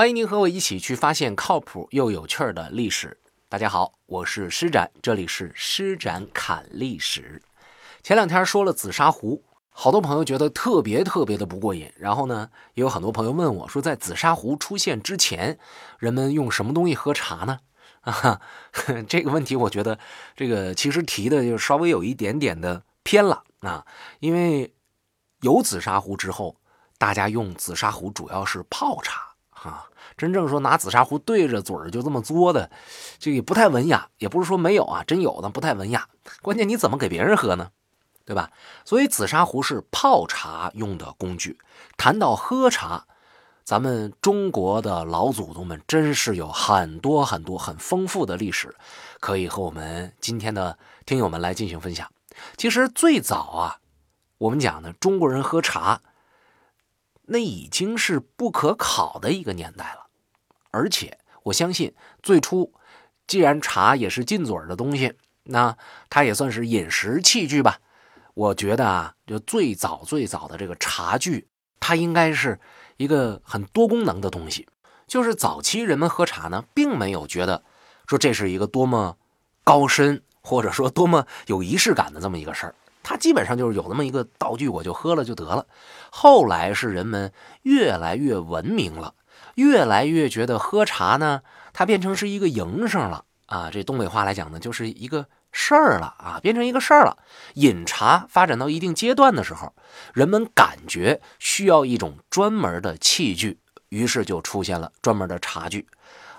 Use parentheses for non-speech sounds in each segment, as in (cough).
欢迎您和我一起去发现靠谱又有趣的历史。大家好，我是施展，这里是施展侃历史。前两天说了紫砂壶，好多朋友觉得特别特别的不过瘾。然后呢，也有很多朋友问我说，在紫砂壶出现之前，人们用什么东西喝茶呢？啊，(laughs) 这个问题我觉得这个其实提的就稍微有一点点的偏了啊，因为有紫砂壶之后，大家用紫砂壶主要是泡茶。啊，真正说拿紫砂壶对着嘴儿就这么作的，这也不太文雅。也不是说没有啊，真有的不太文雅。关键你怎么给别人喝呢？对吧？所以紫砂壶是泡茶用的工具。谈到喝茶，咱们中国的老祖宗们真是有很多很多很丰富的历史，可以和我们今天的听友们来进行分享。其实最早啊，我们讲呢，中国人喝茶。那已经是不可考的一个年代了，而且我相信，最初既然茶也是进嘴的东西，那它也算是饮食器具吧。我觉得啊，就最早最早的这个茶具，它应该是一个很多功能的东西。就是早期人们喝茶呢，并没有觉得说这是一个多么高深，或者说多么有仪式感的这么一个事儿。它基本上就是有那么一个道具，我就喝了就得了。后来是人们越来越文明了，越来越觉得喝茶呢，它变成是一个营生了啊。这东北话来讲呢，就是一个事儿了啊，变成一个事儿了。饮茶发展到一定阶段的时候，人们感觉需要一种专门的器具，于是就出现了专门的茶具。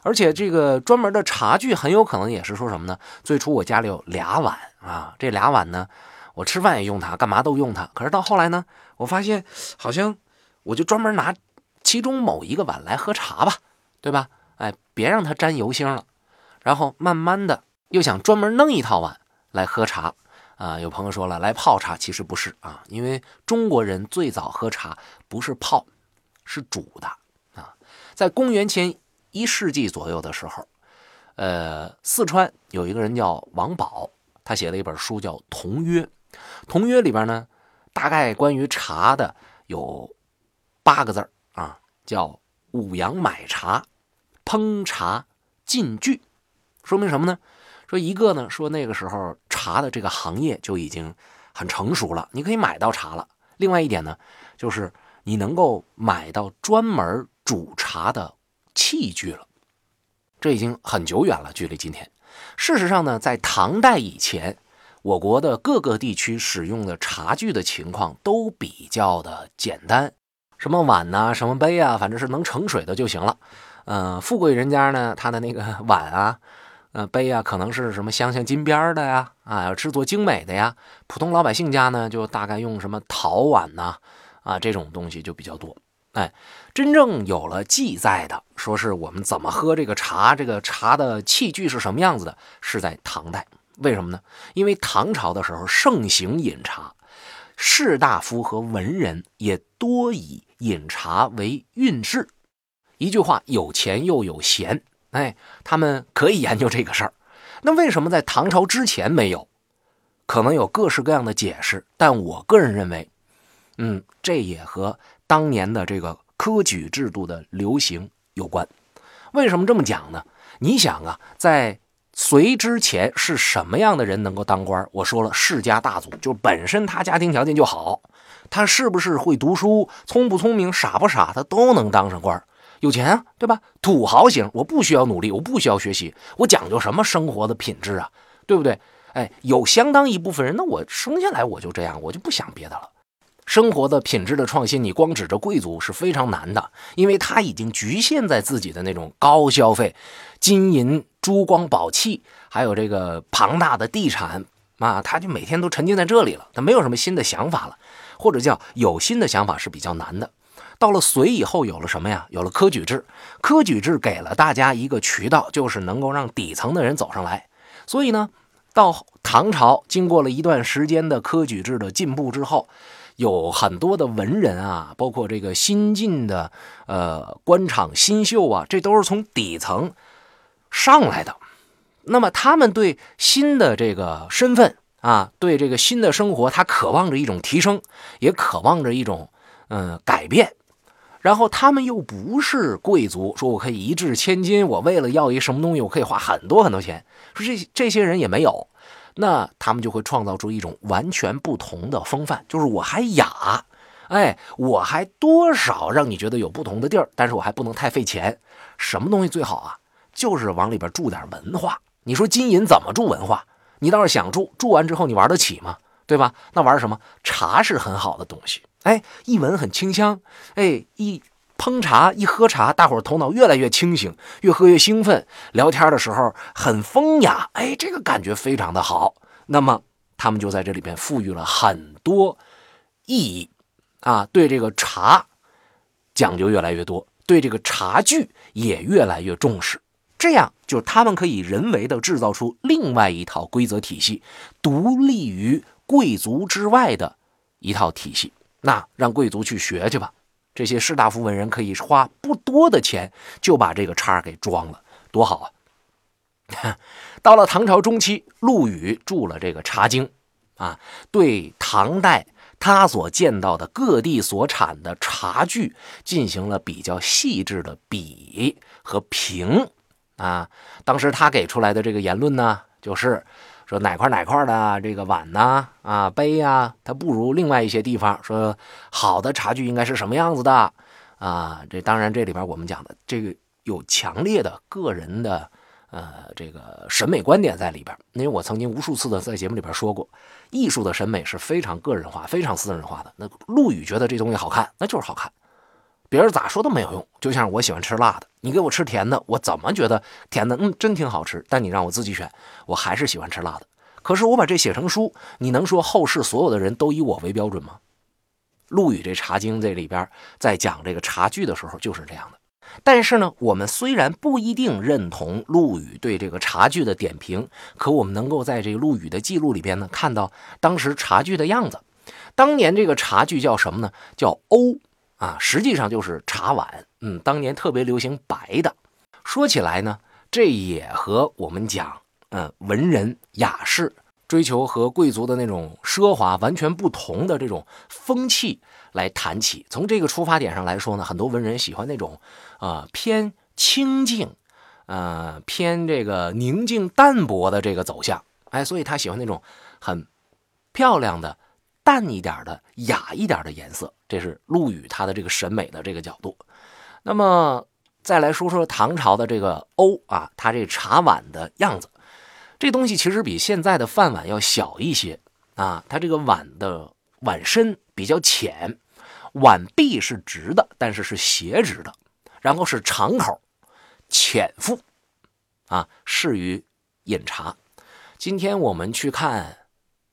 而且这个专门的茶具很有可能也是说什么呢？最初我家里有俩碗啊，这俩碗呢。我吃饭也用它，干嘛都用它。可是到后来呢，我发现好像我就专门拿其中某一个碗来喝茶吧，对吧？哎，别让它沾油星了。然后慢慢的又想专门弄一套碗来喝茶啊。有朋友说了，来泡茶其实不是啊，因为中国人最早喝茶不是泡，是煮的啊。在公元前一世纪左右的时候，呃，四川有一个人叫王宝，他写了一本书叫《同约》。同约里边呢，大概关于茶的有八个字啊，叫五羊买茶，烹茶进具，说明什么呢？说一个呢，说那个时候茶的这个行业就已经很成熟了，你可以买到茶了。另外一点呢，就是你能够买到专门煮茶的器具了，这已经很久远了，距离今天。事实上呢，在唐代以前。我国的各个地区使用的茶具的情况都比较的简单，什么碗呐，什么杯啊，反正是能盛水的就行了。嗯，富贵人家呢，他的那个 (laughs) 碗啊，呃，杯啊，可能是什么镶镶金边的呀，啊，制作精美的呀。普通老百姓家呢，就大概用什么陶碗呐，啊，这种东西就比较多。哎，真正有了记载的，说是我们怎么喝这个茶，这个茶的器具是什么样子的，是在唐代。为什么呢？因为唐朝的时候盛行饮茶，士大夫和文人也多以饮茶为运势。一句话，有钱又有闲，哎，他们可以研究这个事儿。那为什么在唐朝之前没有？可能有各式各样的解释，但我个人认为，嗯，这也和当年的这个科举制度的流行有关。为什么这么讲呢？你想啊，在隋之前是什么样的人能够当官？我说了，世家大族，就本身他家庭条件就好，他是不是会读书，聪不聪明，傻不傻，他都能当上官，有钱啊，对吧？土豪型，我不需要努力，我不需要学习，我讲究什么生活的品质啊，对不对？哎，有相当一部分人，那我生下来我就这样，我就不想别的了。生活的品质的创新，你光指着贵族是非常难的，因为他已经局限在自己的那种高消费、金银珠光宝气，还有这个庞大的地产啊，他就每天都沉浸在这里了，他没有什么新的想法了，或者叫有新的想法是比较难的。到了隋以后，有了什么呀？有了科举制，科举制给了大家一个渠道，就是能够让底层的人走上来。所以呢，到唐朝，经过了一段时间的科举制的进步之后。有很多的文人啊，包括这个新进的呃官场新秀啊，这都是从底层上来的。那么他们对新的这个身份啊，对这个新的生活，他渴望着一种提升，也渴望着一种嗯改变。然后他们又不是贵族，说我可以一掷千金，我为了要一什么东西，我可以花很多很多钱。说这这些人也没有，那他们就会创造出一种完全不同的风范，就是我还雅，哎，我还多少让你觉得有不同的地儿，但是我还不能太费钱。什么东西最好啊？就是往里边注点文化。你说金银怎么注文化？你倒是想住，住完之后你玩得起吗？对吧？那玩什么？茶是很好的东西。哎，一闻很清香，哎，一烹茶一喝茶，大伙儿头脑越来越清醒，越喝越兴奋，聊天的时候很风雅，哎，这个感觉非常的好。那么他们就在这里边赋予了很多意义啊，对这个茶讲究越来越多，对这个茶具也越来越重视。这样就是他们可以人为的制造出另外一套规则体系，独立于贵族之外的一套体系。那让贵族去学去吧，这些士大夫文人可以花不多的钱就把这个叉给装了，多好啊！(laughs) 到了唐朝中期，陆羽著了这个《茶经》，啊，对唐代他所见到的各地所产的茶具进行了比较细致的比和评，啊，当时他给出来的这个言论呢，就是。说哪块哪块的这个碗呐啊杯呀，它不如另外一些地方。说好的茶具应该是什么样子的啊？这当然这里边我们讲的这个有强烈的个人的呃这个审美观点在里边。因为我曾经无数次的在节目里边说过，艺术的审美是非常个人化、非常私人化的。那陆羽觉得这东西好看，那就是好看。别人咋说都没有用，就像我喜欢吃辣的，你给我吃甜的，我怎么觉得甜的，嗯，真挺好吃。但你让我自己选，我还是喜欢吃辣的。可是我把这写成书，你能说后世所有的人都以我为标准吗？陆羽这《茶经》这里边在讲这个茶具的时候就是这样的。但是呢，我们虽然不一定认同陆羽对这个茶具的点评，可我们能够在这个陆羽的记录里边呢，看到当时茶具的样子。当年这个茶具叫什么呢？叫瓯。啊，实际上就是茶碗。嗯，当年特别流行白的。说起来呢，这也和我们讲，嗯，文人雅士追求和贵族的那种奢华完全不同的这种风气来谈起。从这个出发点上来说呢，很多文人喜欢那种，呃，偏清静，呃，偏这个宁静淡泊的这个走向。哎，所以他喜欢那种很漂亮的。淡一点的、雅一点的颜色，这是陆羽他的这个审美的这个角度。那么再来说说唐朝的这个瓯啊，它这茶碗的样子，这东西其实比现在的饭碗要小一些啊。它这个碗的碗身比较浅，碗壁是直的，但是是斜直的，然后是长口、浅腹啊，适于饮茶。今天我们去看，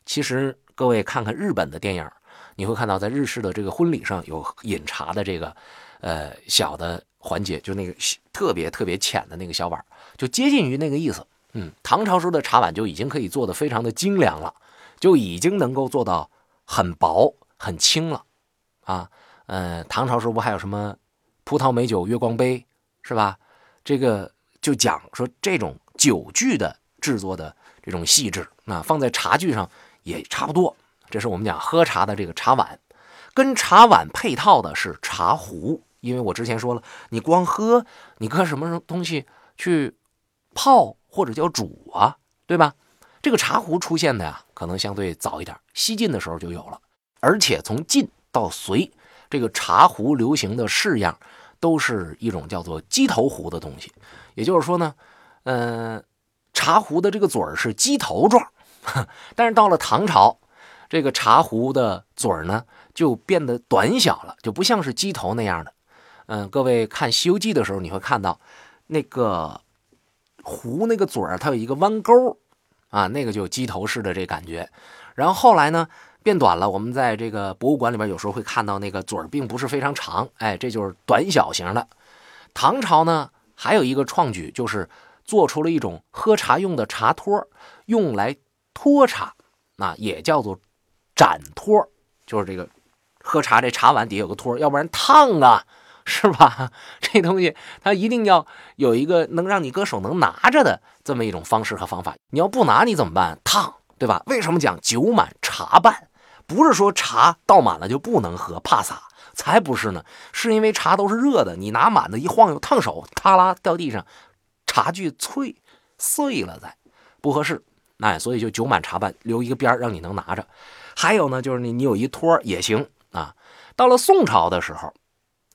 其实。各位看看日本的电影，你会看到在日式的这个婚礼上有饮茶的这个，呃小的环节，就那个特别特别浅的那个小碗，就接近于那个意思。嗯，唐朝时候的茶碗就已经可以做的非常的精良了，就已经能够做到很薄很轻了。啊，呃，唐朝时候不还有什么葡萄美酒月光杯，是吧？这个就讲说这种酒具的制作的这种细致，那放在茶具上。也差不多，这是我们讲喝茶的这个茶碗，跟茶碗配套的是茶壶。因为我之前说了，你光喝，你搁什么东西去泡或者叫煮啊，对吧？这个茶壶出现的呀，可能相对早一点，西晋的时候就有了。而且从晋到隋，这个茶壶流行的式样都是一种叫做鸡头壶的东西。也就是说呢，嗯，茶壶的这个嘴儿是鸡头状。(laughs) 但是到了唐朝，这个茶壶的嘴儿呢就变得短小了，就不像是鸡头那样的。嗯，各位看《西游记》的时候，你会看到那个壶那个嘴儿，它有一个弯钩啊，那个就鸡头式的这感觉。然后后来呢变短了，我们在这个博物馆里边有时候会看到那个嘴儿并不是非常长，哎，这就是短小型的。唐朝呢还有一个创举，就是做出了一种喝茶用的茶托，用来。托茶，那也叫做盏托，就是这个喝茶这茶碗底下有个托，要不然烫啊，是吧？(laughs) 这东西它一定要有一个能让你搁手能拿着的这么一种方式和方法。你要不拿你怎么办？烫，对吧？为什么讲酒满茶半？不是说茶倒满了就不能喝，怕洒。才不是呢，是因为茶都是热的，你拿满的一晃悠烫手，啪啦掉地上，茶具脆碎了，再不合适。哎，所以就酒满茶半，留一个边让你能拿着。还有呢，就是你你有一托也行啊。到了宋朝的时候，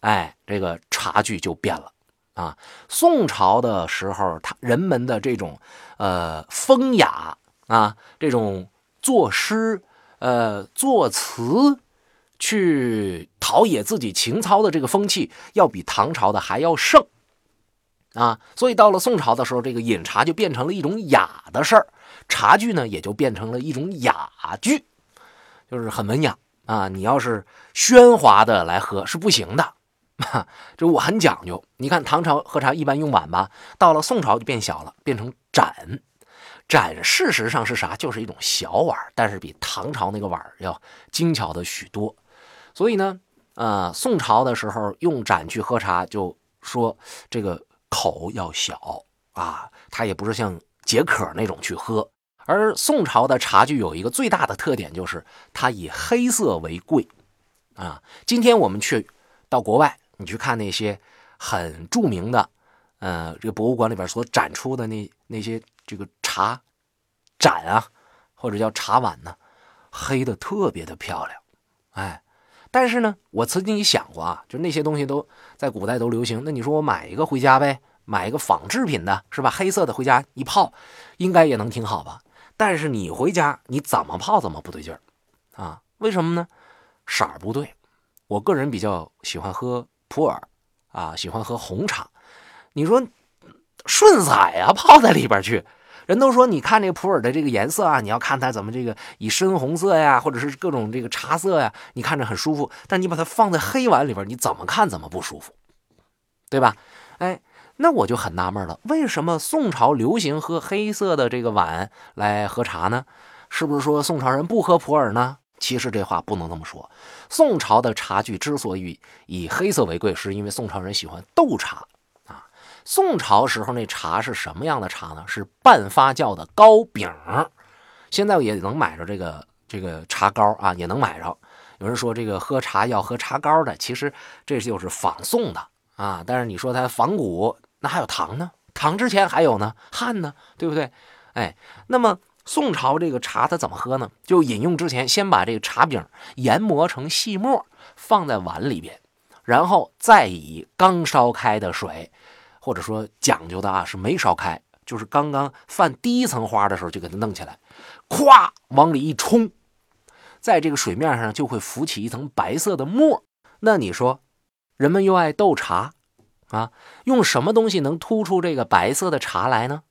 哎，这个茶具就变了啊。宋朝的时候，他人们的这种呃风雅啊，这种作诗呃作词去陶冶自己情操的这个风气，要比唐朝的还要盛啊。所以到了宋朝的时候，这个饮茶就变成了一种雅的事儿。茶具呢，也就变成了一种雅具，就是很文雅啊。你要是喧哗的来喝是不行的，(laughs) 这我很讲究。你看唐朝喝茶一般用碗吧，到了宋朝就变小了，变成盏。盏事实上是啥？就是一种小碗，但是比唐朝那个碗要精巧的许多。所以呢，呃，宋朝的时候用盏去喝茶，就说这个口要小啊，它也不是像。解渴那种去喝，而宋朝的茶具有一个最大的特点，就是它以黑色为贵，啊，今天我们去到国外，你去看那些很著名的，呃，这个博物馆里边所展出的那那些这个茶盏啊，或者叫茶碗呢，黑的特别的漂亮，哎，但是呢，我曾经也想过啊，就那些东西都在古代都流行，那你说我买一个回家呗？买一个仿制品的，是吧？黑色的回家一泡，应该也能挺好吧？但是你回家你怎么泡怎么不对劲儿啊？为什么呢？色儿不对。我个人比较喜欢喝普洱啊，喜欢喝红茶。你说顺色呀，泡在里边去。人都说，你看这普洱的这个颜色啊，你要看它怎么这个以深红色呀，或者是各种这个茶色呀，你看着很舒服。但你把它放在黑碗里边，你怎么看怎么不舒服，对吧？哎。那我就很纳闷了，为什么宋朝流行喝黑色的这个碗来喝茶呢？是不是说宋朝人不喝普洱呢？其实这话不能这么说。宋朝的茶具之所以以黑色为贵，是因为宋朝人喜欢斗茶啊。宋朝时候那茶是什么样的茶呢？是半发酵的糕饼。现在也能买着这个这个茶糕啊，也能买着。有人说这个喝茶要喝茶糕的，其实这就是仿宋的。啊，但是你说它仿古，那还有唐呢？唐之前还有呢，汉呢，对不对？哎，那么宋朝这个茶它怎么喝呢？就饮用之前，先把这个茶饼研磨成细末，放在碗里边，然后再以刚烧开的水，或者说讲究的啊是没烧开，就是刚刚泛第一层花的时候就给它弄起来，咵往里一冲，在这个水面上就会浮起一层白色的沫。那你说？人们又爱斗茶，啊，用什么东西能突出这个白色的茶来呢？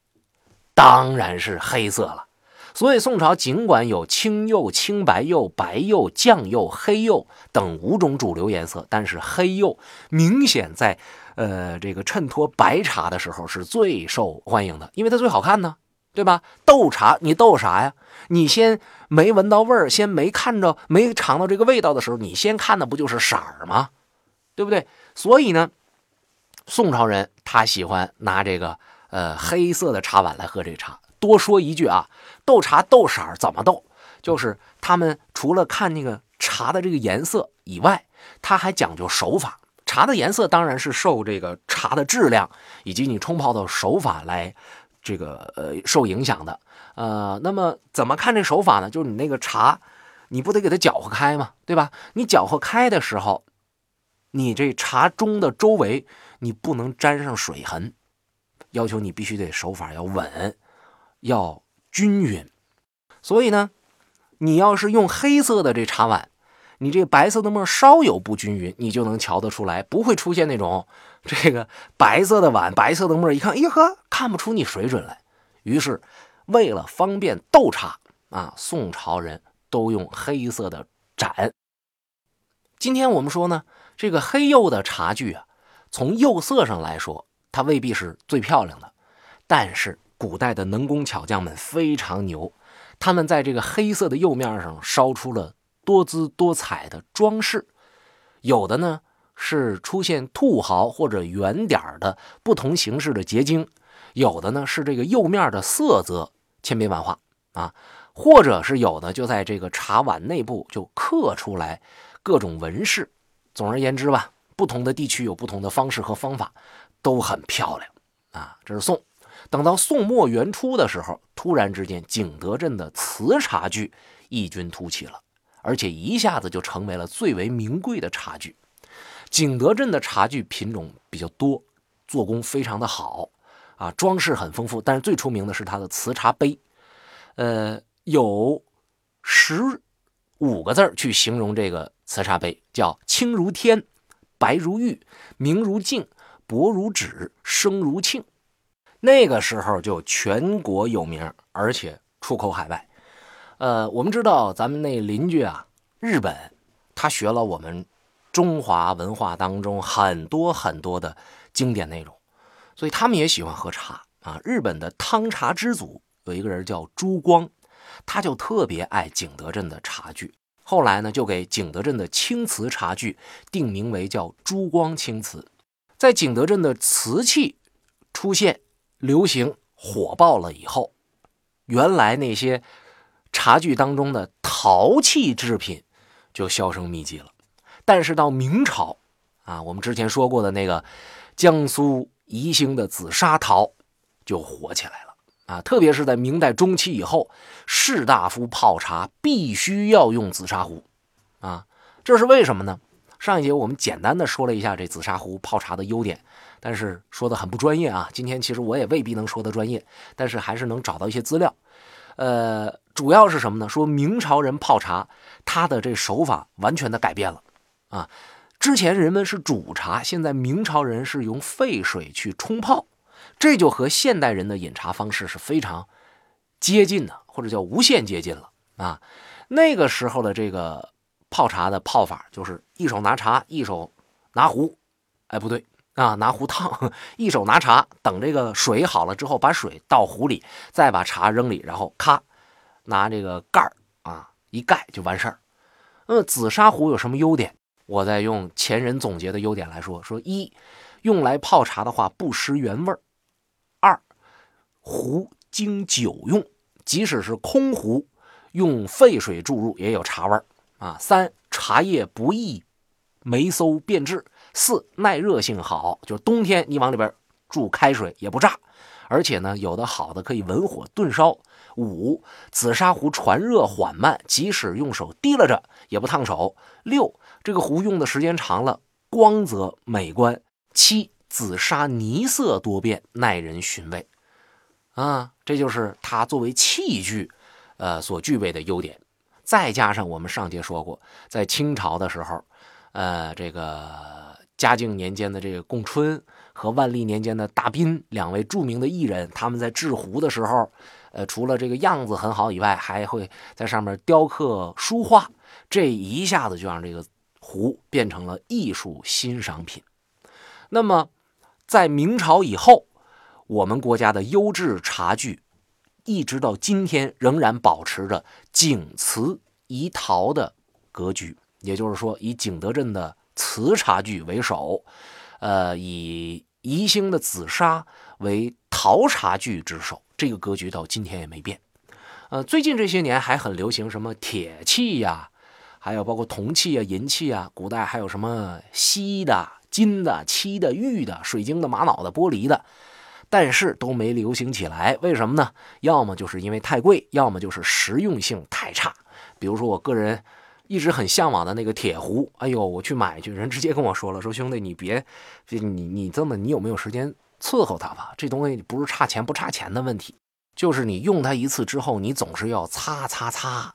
当然是黑色了。所以宋朝尽管有青釉、青白釉、白釉、酱釉、黑釉等五种主流颜色，但是黑釉明显在呃这个衬托白茶的时候是最受欢迎的，因为它最好看呢，对吧？斗茶你斗啥呀？你先没闻到味儿，先没看着、没尝到这个味道的时候，你先看的不就是色儿吗？对不对？所以呢，宋朝人他喜欢拿这个呃黑色的茶碗来喝这茶。多说一句啊，斗茶斗色怎么斗？就是他们除了看那个茶的这个颜色以外，他还讲究手法。茶的颜色当然是受这个茶的质量以及你冲泡的手法来这个呃受影响的。呃，那么怎么看这手法呢？就是你那个茶，你不得给它搅和开吗？对吧？你搅和开的时候。你这茶盅的周围，你不能沾上水痕，要求你必须得手法要稳，要均匀。所以呢，你要是用黑色的这茶碗，你这白色的沫稍有不均匀，你就能瞧得出来，不会出现那种这个白色的碗、白色的沫，一看，哎呵，看不出你水准来。于是，为了方便斗茶啊，宋朝人都用黑色的盏。今天我们说呢。这个黑釉的茶具啊，从釉色上来说，它未必是最漂亮的，但是古代的能工巧匠们非常牛，他们在这个黑色的釉面上烧出了多姿多彩的装饰，有的呢是出现兔毫或者圆点的不同形式的结晶，有的呢是这个釉面的色泽千变万化啊，或者是有的就在这个茶碗内部就刻出来各种纹饰。总而言之吧，不同的地区有不同的方式和方法，都很漂亮啊。这是宋。等到宋末元初的时候，突然之间，景德镇的瓷茶具异军突起了，而且一下子就成为了最为名贵的茶具。景德镇的茶具品种比较多，做工非常的好啊，装饰很丰富。但是最出名的是它的瓷茶杯，呃，有十五个字去形容这个瓷茶杯，叫清如天，白如玉，明如镜，薄如纸，声如磬。那个时候就全国有名，而且出口海外。呃，我们知道咱们那邻居啊，日本，他学了我们中华文化当中很多很多的经典内容，所以他们也喜欢喝茶啊。日本的汤茶之祖有一个人叫朱光，他就特别爱景德镇的茶具，后来呢就给景德镇的青瓷茶具定名为叫珠光青瓷。在景德镇的瓷器出现。流行火爆了以后，原来那些茶具当中的陶器制品就销声匿迹了。但是到明朝啊，我们之前说过的那个江苏宜兴的紫砂陶就火起来了啊！特别是在明代中期以后，士大夫泡茶必须要用紫砂壶啊，这是为什么呢？上一节我们简单的说了一下这紫砂壶泡茶的优点。但是说的很不专业啊！今天其实我也未必能说的专业，但是还是能找到一些资料。呃，主要是什么呢？说明朝人泡茶，他的这手法完全的改变了啊！之前人们是煮茶，现在明朝人是用沸水去冲泡，这就和现代人的饮茶方式是非常接近的，或者叫无限接近了啊！那个时候的这个泡茶的泡法，就是一手拿茶，一手拿壶，哎，不对。啊，拿壶烫，一手拿茶，等这个水好了之后，把水倒壶里，再把茶扔里，然后咔，拿这个盖儿啊一盖就完事儿。那紫砂壶有什么优点？我再用前人总结的优点来说：说一，用来泡茶的话不失原味儿；壶经久用，即使是空壶，用沸水注入也有茶味儿啊；三，茶叶不易霉馊变质。四耐热性好，就是冬天你往里边注开水也不炸，而且呢，有的好的可以文火炖烧。五紫砂壶传热缓慢，即使用手提拉着也不烫手。六这个壶用的时间长了，光泽美观。七紫砂泥色多变，耐人寻味。啊，这就是它作为器具，呃所具备的优点。再加上我们上节说过，在清朝的时候，呃，这个。嘉靖年间的这个贡春和万历年间的大彬两位著名的艺人，他们在制壶的时候，呃，除了这个样子很好以外，还会在上面雕刻书画，这一下子就让这个壶变成了艺术欣赏品。那么，在明朝以后，我们国家的优质茶具，一直到今天仍然保持着景瓷宜陶的格局，也就是说，以景德镇的。瓷茶具为首，呃，以宜兴的紫砂为陶茶具之首，这个格局到今天也没变。呃，最近这些年还很流行什么铁器呀，还有包括铜器啊、银器啊，古代还有什么锡的、金的、漆的、玉的、水晶的、玛瑙的、玻璃的，但是都没流行起来。为什么呢？要么就是因为太贵，要么就是实用性太差。比如说我个人。一直很向往的那个铁壶，哎呦，我去买去，人直接跟我说了，说兄弟，你别，你你这么，你有没有时间伺候它吧？这东西不是差钱不差钱的问题，就是你用它一次之后，你总是要擦擦擦，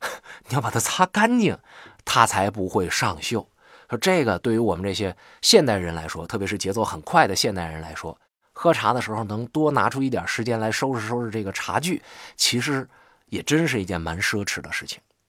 (laughs) 你要把它擦干净，它才不会上锈。说这个对于我们这些现代人来说，特别是节奏很快的现代人来说，喝茶的时候能多拿出一点时间来收拾收拾这个茶具，其实也真是一件蛮奢侈的事情。